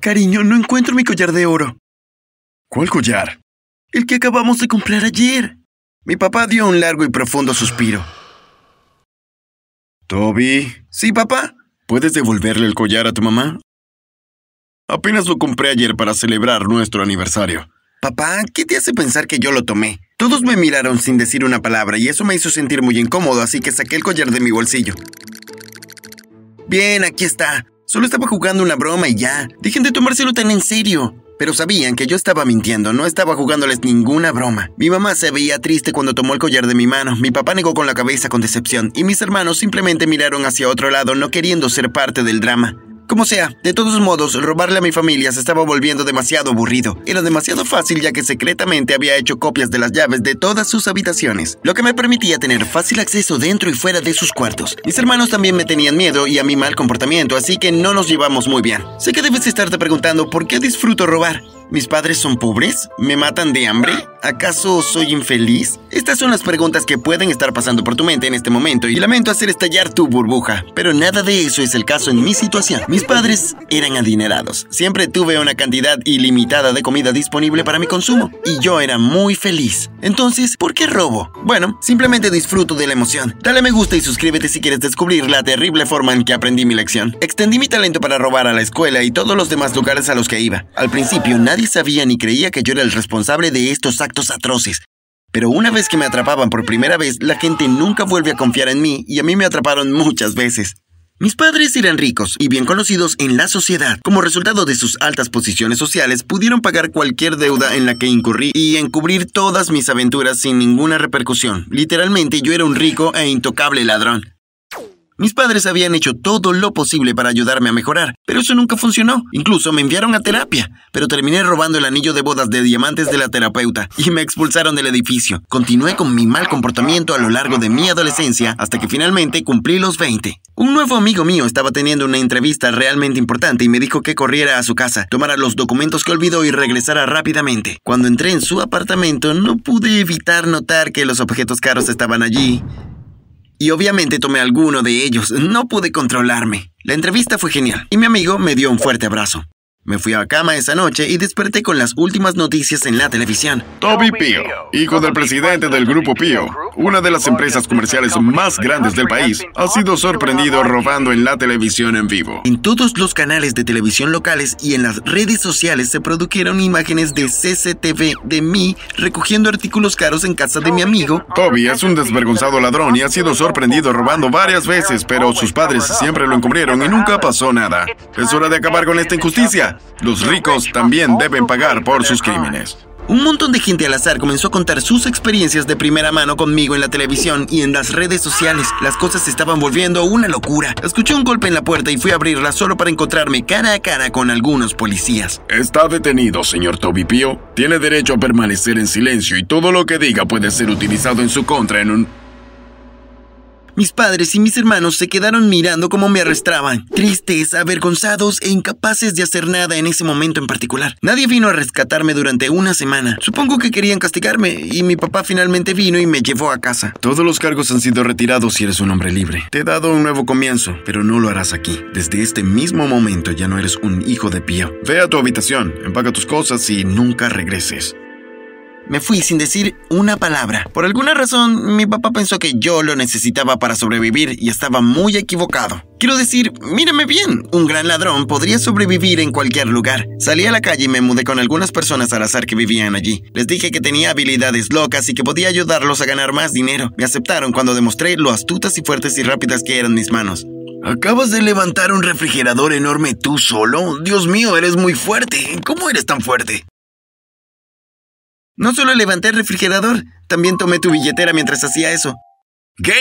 Cariño, no encuentro mi collar de oro. ¿Cuál collar? El que acabamos de comprar ayer. Mi papá dio un largo y profundo suspiro. Toby. ¿Sí, papá? ¿Puedes devolverle el collar a tu mamá? Apenas lo compré ayer para celebrar nuestro aniversario. Papá, ¿qué te hace pensar que yo lo tomé? Todos me miraron sin decir una palabra y eso me hizo sentir muy incómodo, así que saqué el collar de mi bolsillo. Bien, aquí está. Solo estaba jugando una broma y ya. Dejen de tomárselo tan en serio. Pero sabían que yo estaba mintiendo, no estaba jugándoles ninguna broma. Mi mamá se veía triste cuando tomó el collar de mi mano, mi papá negó con la cabeza con decepción, y mis hermanos simplemente miraron hacia otro lado, no queriendo ser parte del drama. Como sea, de todos modos, robarle a mi familia se estaba volviendo demasiado aburrido. Era demasiado fácil ya que secretamente había hecho copias de las llaves de todas sus habitaciones, lo que me permitía tener fácil acceso dentro y fuera de sus cuartos. Mis hermanos también me tenían miedo y a mi mal comportamiento, así que no nos llevamos muy bien. Sé que debes estarte preguntando por qué disfruto robar. ¿Mis padres son pobres? ¿Me matan de hambre? ¿Acaso soy infeliz? Estas son las preguntas que pueden estar pasando por tu mente en este momento y lamento hacer estallar tu burbuja, pero nada de eso es el caso en mi situación. Mis padres eran adinerados. Siempre tuve una cantidad ilimitada de comida disponible para mi consumo y yo era muy feliz. Entonces, ¿por qué robo? Bueno, simplemente disfruto de la emoción. Dale me gusta y suscríbete si quieres descubrir la terrible forma en que aprendí mi lección. Extendí mi talento para robar a la escuela y todos los demás lugares a los que iba. Al principio nadie sabía ni creía que yo era el responsable de estos actos atroces. Pero una vez que me atrapaban por primera vez, la gente nunca vuelve a confiar en mí y a mí me atraparon muchas veces. Mis padres eran ricos y bien conocidos en la sociedad. Como resultado de sus altas posiciones sociales, pudieron pagar cualquier deuda en la que incurrí y encubrir todas mis aventuras sin ninguna repercusión. Literalmente yo era un rico e intocable ladrón. Mis padres habían hecho todo lo posible para ayudarme a mejorar, pero eso nunca funcionó. Incluso me enviaron a terapia, pero terminé robando el anillo de bodas de diamantes de la terapeuta y me expulsaron del edificio. Continué con mi mal comportamiento a lo largo de mi adolescencia hasta que finalmente cumplí los 20. Un nuevo amigo mío estaba teniendo una entrevista realmente importante y me dijo que corriera a su casa, tomara los documentos que olvidó y regresara rápidamente. Cuando entré en su apartamento no pude evitar notar que los objetos caros estaban allí y obviamente tomé alguno de ellos. No pude controlarme. La entrevista fue genial y mi amigo me dio un fuerte abrazo. Me fui a cama esa noche y desperté con las últimas noticias en la televisión. Toby Pio, hijo del presidente del Grupo Pio, una de las empresas comerciales más grandes del país, ha sido sorprendido robando en la televisión en vivo. En todos los canales de televisión locales y en las redes sociales se produjeron imágenes de CCTV de mí recogiendo artículos caros en casa de mi amigo. Toby es un desvergonzado ladrón y ha sido sorprendido robando varias veces, pero sus padres siempre lo encubrieron y nunca pasó nada. Es hora de acabar con esta injusticia. Los ricos también deben pagar por sus crímenes. Un montón de gente al azar comenzó a contar sus experiencias de primera mano conmigo en la televisión y en las redes sociales. Las cosas se estaban volviendo una locura. Escuché un golpe en la puerta y fui a abrirla solo para encontrarme cara a cara con algunos policías. Está detenido, señor Toby Pio. Tiene derecho a permanecer en silencio y todo lo que diga puede ser utilizado en su contra en un mis padres y mis hermanos se quedaron mirando cómo me arrastraban, tristes, avergonzados e incapaces de hacer nada en ese momento en particular. Nadie vino a rescatarme durante una semana. Supongo que querían castigarme y mi papá finalmente vino y me llevó a casa. Todos los cargos han sido retirados si eres un hombre libre. Te he dado un nuevo comienzo, pero no lo harás aquí. Desde este mismo momento ya no eres un hijo de Pío. Ve a tu habitación, empaca tus cosas y nunca regreses. Me fui sin decir una palabra. Por alguna razón, mi papá pensó que yo lo necesitaba para sobrevivir y estaba muy equivocado. Quiero decir, mírame bien, un gran ladrón podría sobrevivir en cualquier lugar. Salí a la calle y me mudé con algunas personas al azar que vivían allí. Les dije que tenía habilidades locas y que podía ayudarlos a ganar más dinero. Me aceptaron cuando demostré lo astutas y fuertes y rápidas que eran mis manos. ¿Acabas de levantar un refrigerador enorme tú solo? Dios mío, eres muy fuerte. ¿Cómo eres tan fuerte? No solo levanté el refrigerador, también tomé tu billetera mientras hacía eso. ¿Qué?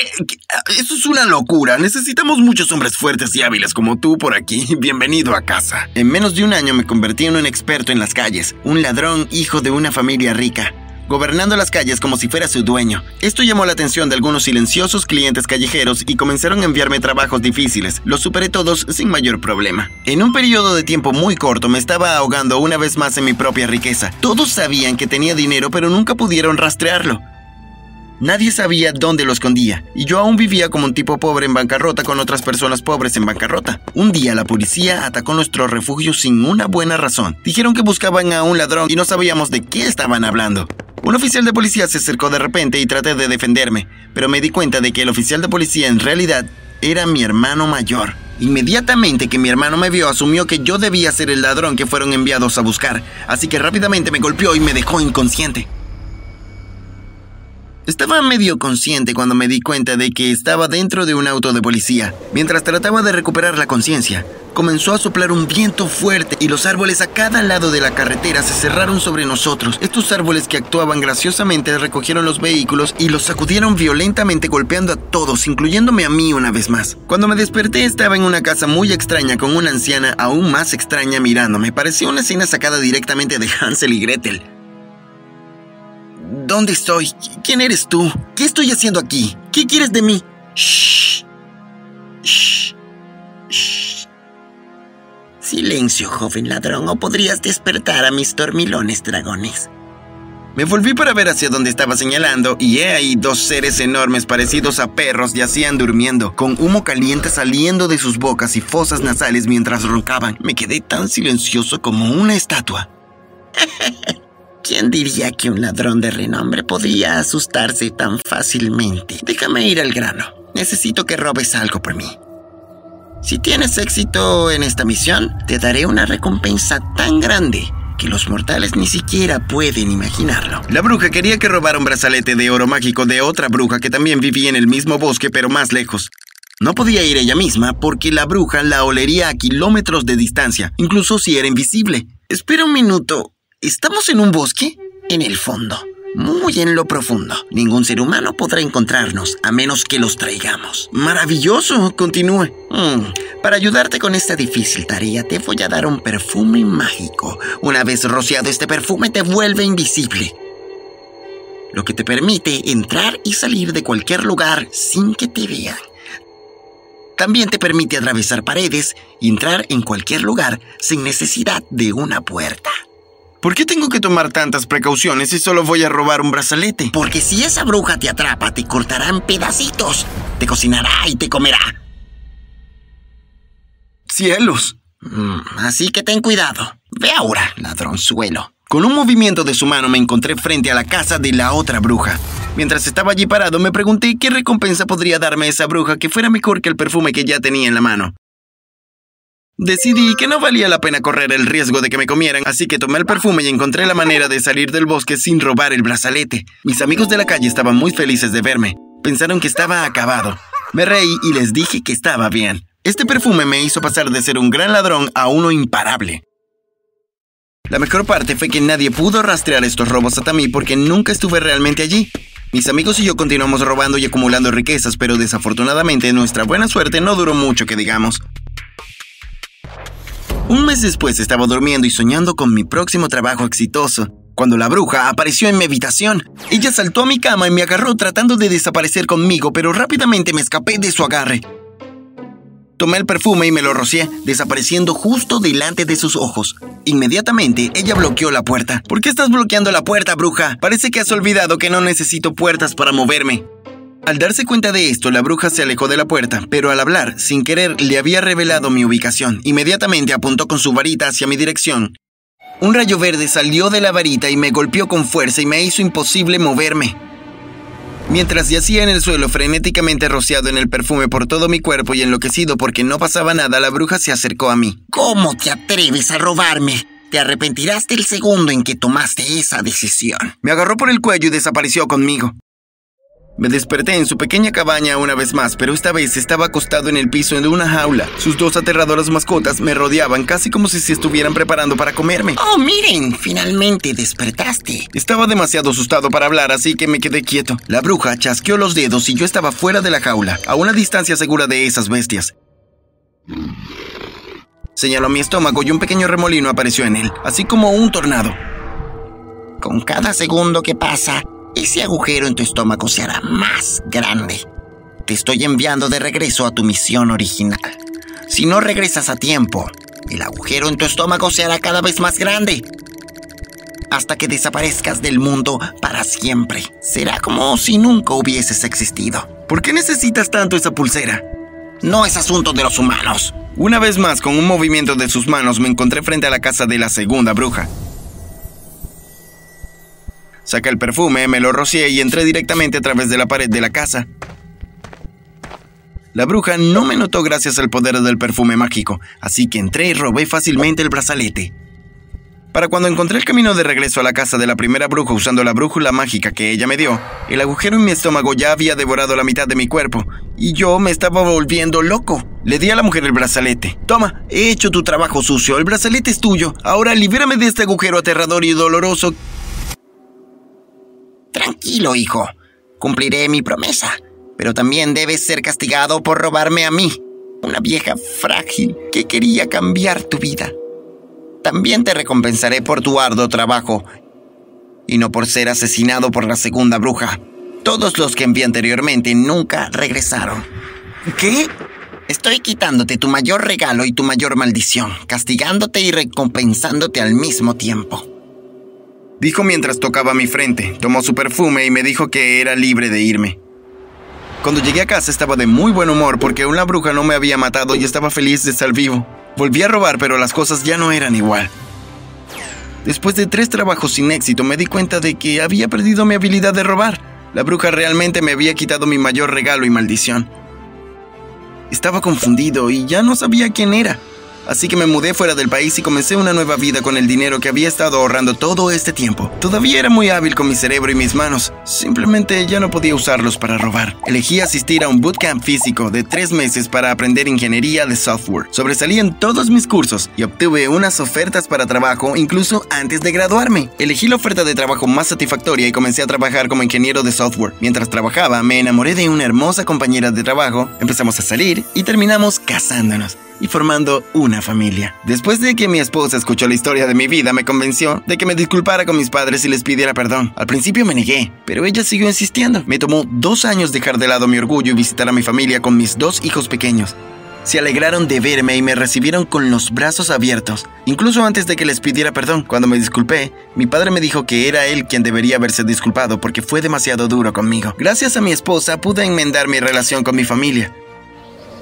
Eso es una locura. Necesitamos muchos hombres fuertes y hábiles como tú por aquí. Bienvenido a casa. En menos de un año me convertí en un experto en las calles, un ladrón hijo de una familia rica gobernando las calles como si fuera su dueño. Esto llamó la atención de algunos silenciosos clientes callejeros y comenzaron a enviarme trabajos difíciles. Los superé todos sin mayor problema. En un periodo de tiempo muy corto me estaba ahogando una vez más en mi propia riqueza. Todos sabían que tenía dinero pero nunca pudieron rastrearlo. Nadie sabía dónde lo escondía, y yo aún vivía como un tipo pobre en bancarrota con otras personas pobres en bancarrota. Un día la policía atacó nuestro refugio sin una buena razón. Dijeron que buscaban a un ladrón y no sabíamos de qué estaban hablando. Un oficial de policía se acercó de repente y traté de defenderme, pero me di cuenta de que el oficial de policía en realidad era mi hermano mayor. Inmediatamente que mi hermano me vio, asumió que yo debía ser el ladrón que fueron enviados a buscar, así que rápidamente me golpeó y me dejó inconsciente. Estaba medio consciente cuando me di cuenta de que estaba dentro de un auto de policía. Mientras trataba de recuperar la conciencia, comenzó a soplar un viento fuerte y los árboles a cada lado de la carretera se cerraron sobre nosotros. Estos árboles que actuaban graciosamente recogieron los vehículos y los sacudieron violentamente golpeando a todos, incluyéndome a mí una vez más. Cuando me desperté estaba en una casa muy extraña con una anciana aún más extraña mirándome. Parecía una escena sacada directamente de Hansel y Gretel. ¿Dónde estoy? ¿Quién eres tú? ¿Qué estoy haciendo aquí? ¿Qué quieres de mí? Shh. Shh. Shh. Silencio, joven ladrón, o podrías despertar a mis dormilones dragones. Me volví para ver hacia donde estaba señalando y he ahí dos seres enormes parecidos a perros yacían durmiendo, con humo caliente saliendo de sus bocas y fosas nasales mientras roncaban. Me quedé tan silencioso como una estatua. ¿Quién diría que un ladrón de renombre podría asustarse tan fácilmente? Déjame ir al grano. Necesito que robes algo por mí. Si tienes éxito en esta misión, te daré una recompensa tan grande que los mortales ni siquiera pueden imaginarlo. La bruja quería que robara un brazalete de oro mágico de otra bruja que también vivía en el mismo bosque pero más lejos. No podía ir ella misma porque la bruja la olería a kilómetros de distancia, incluso si era invisible. Espera un minuto. ¿Estamos en un bosque? En el fondo, muy en lo profundo. Ningún ser humano podrá encontrarnos a menos que los traigamos. Maravilloso, continúe. Mm, para ayudarte con esta difícil tarea, te voy a dar un perfume mágico. Una vez rociado este perfume, te vuelve invisible. Lo que te permite entrar y salir de cualquier lugar sin que te vean. También te permite atravesar paredes y entrar en cualquier lugar sin necesidad de una puerta. ¿Por qué tengo que tomar tantas precauciones si solo voy a robar un brazalete? Porque si esa bruja te atrapa, te cortará en pedacitos, te cocinará y te comerá. ¡Cielos! Mm, así que ten cuidado. Ve ahora, ladronzuelo. Con un movimiento de su mano me encontré frente a la casa de la otra bruja. Mientras estaba allí parado me pregunté qué recompensa podría darme esa bruja que fuera mejor que el perfume que ya tenía en la mano. Decidí que no valía la pena correr el riesgo de que me comieran, así que tomé el perfume y encontré la manera de salir del bosque sin robar el brazalete. Mis amigos de la calle estaban muy felices de verme. Pensaron que estaba acabado. Me reí y les dije que estaba bien. Este perfume me hizo pasar de ser un gran ladrón a uno imparable. La mejor parte fue que nadie pudo rastrear estos robos hasta mí porque nunca estuve realmente allí. Mis amigos y yo continuamos robando y acumulando riquezas, pero desafortunadamente nuestra buena suerte no duró mucho que digamos. Un mes después estaba durmiendo y soñando con mi próximo trabajo exitoso, cuando la bruja apareció en mi habitación. Ella saltó a mi cama y me agarró tratando de desaparecer conmigo, pero rápidamente me escapé de su agarre. Tomé el perfume y me lo rocié, desapareciendo justo delante de sus ojos. Inmediatamente, ella bloqueó la puerta. ¿Por qué estás bloqueando la puerta, bruja? Parece que has olvidado que no necesito puertas para moverme. Al darse cuenta de esto, la bruja se alejó de la puerta, pero al hablar, sin querer, le había revelado mi ubicación. Inmediatamente apuntó con su varita hacia mi dirección. Un rayo verde salió de la varita y me golpeó con fuerza y me hizo imposible moverme. Mientras yacía en el suelo frenéticamente rociado en el perfume por todo mi cuerpo y enloquecido porque no pasaba nada, la bruja se acercó a mí. ¿Cómo te atreves a robarme? Te arrepentirás del segundo en que tomaste esa decisión. Me agarró por el cuello y desapareció conmigo. Me desperté en su pequeña cabaña una vez más, pero esta vez estaba acostado en el piso de una jaula. Sus dos aterradoras mascotas me rodeaban casi como si se estuvieran preparando para comerme. ¡Oh, miren! Finalmente despertaste. Estaba demasiado asustado para hablar, así que me quedé quieto. La bruja chasqueó los dedos y yo estaba fuera de la jaula, a una distancia segura de esas bestias. Señaló mi estómago y un pequeño remolino apareció en él, así como un tornado. Con cada segundo que pasa, ese agujero en tu estómago se hará más grande. Te estoy enviando de regreso a tu misión original. Si no regresas a tiempo, el agujero en tu estómago se hará cada vez más grande. hasta que desaparezcas del mundo para siempre. Será como si nunca hubieses existido. ¿Por qué necesitas tanto esa pulsera? No es asunto de los humanos. Una vez más, con un movimiento de sus manos, me encontré frente a la casa de la segunda bruja. Saqué el perfume, me lo rocié y entré directamente a través de la pared de la casa. La bruja no me notó gracias al poder del perfume mágico, así que entré y robé fácilmente el brazalete. Para cuando encontré el camino de regreso a la casa de la primera bruja usando la brújula mágica que ella me dio, el agujero en mi estómago ya había devorado la mitad de mi cuerpo y yo me estaba volviendo loco. Le di a la mujer el brazalete. Toma, he hecho tu trabajo sucio, el brazalete es tuyo. Ahora libérame de este agujero aterrador y doloroso. Tranquilo, hijo. Cumpliré mi promesa pero también debes ser castigado por robarme a mí, una vieja frágil que quería cambiar tu vida. También te recompensaré por tu arduo trabajo y no por ser asesinado por la segunda bruja. Todos los que envié anteriormente nunca regresaron. ¿Qué? Estoy quitándote tu mayor regalo y tu mayor maldición, castigándote y recompensándote al mismo tiempo. Dijo mientras tocaba mi frente, tomó su perfume y me dijo que era libre de irme. Cuando llegué a casa estaba de muy buen humor porque una bruja no me había matado y estaba feliz de estar vivo. Volví a robar, pero las cosas ya no eran igual. Después de tres trabajos sin éxito, me di cuenta de que había perdido mi habilidad de robar. La bruja realmente me había quitado mi mayor regalo y maldición. Estaba confundido y ya no sabía quién era así que me mudé fuera del país y comencé una nueva vida con el dinero que había estado ahorrando todo este tiempo. Todavía era muy hábil con mi cerebro y mis manos, simplemente ya no podía usarlos para robar. Elegí asistir a un bootcamp físico de tres meses para aprender ingeniería de software. Sobresalí en todos mis cursos y obtuve unas ofertas para trabajo incluso antes de graduarme. Elegí la oferta de trabajo más satisfactoria y comencé a trabajar como ingeniero de software. Mientras trabajaba, me enamoré de una hermosa compañera de trabajo, empezamos a salir y terminamos casándonos y formando una familia. Después de que mi esposa escuchó la historia de mi vida, me convenció de que me disculpara con mis padres y les pidiera perdón. Al principio me negué, pero ella siguió insistiendo. Me tomó dos años dejar de lado mi orgullo y visitar a mi familia con mis dos hijos pequeños. Se alegraron de verme y me recibieron con los brazos abiertos. Incluso antes de que les pidiera perdón, cuando me disculpé, mi padre me dijo que era él quien debería haberse disculpado porque fue demasiado duro conmigo. Gracias a mi esposa pude enmendar mi relación con mi familia.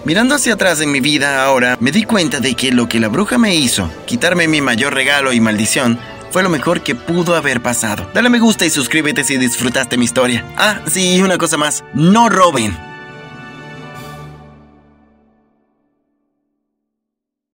Mirando hacia atrás en mi vida ahora, me di cuenta de que lo que la bruja me hizo, quitarme mi mayor regalo y maldición, fue lo mejor que pudo haber pasado. Dale me gusta y suscríbete si disfrutaste mi historia. Ah, sí, una cosa más, no roben.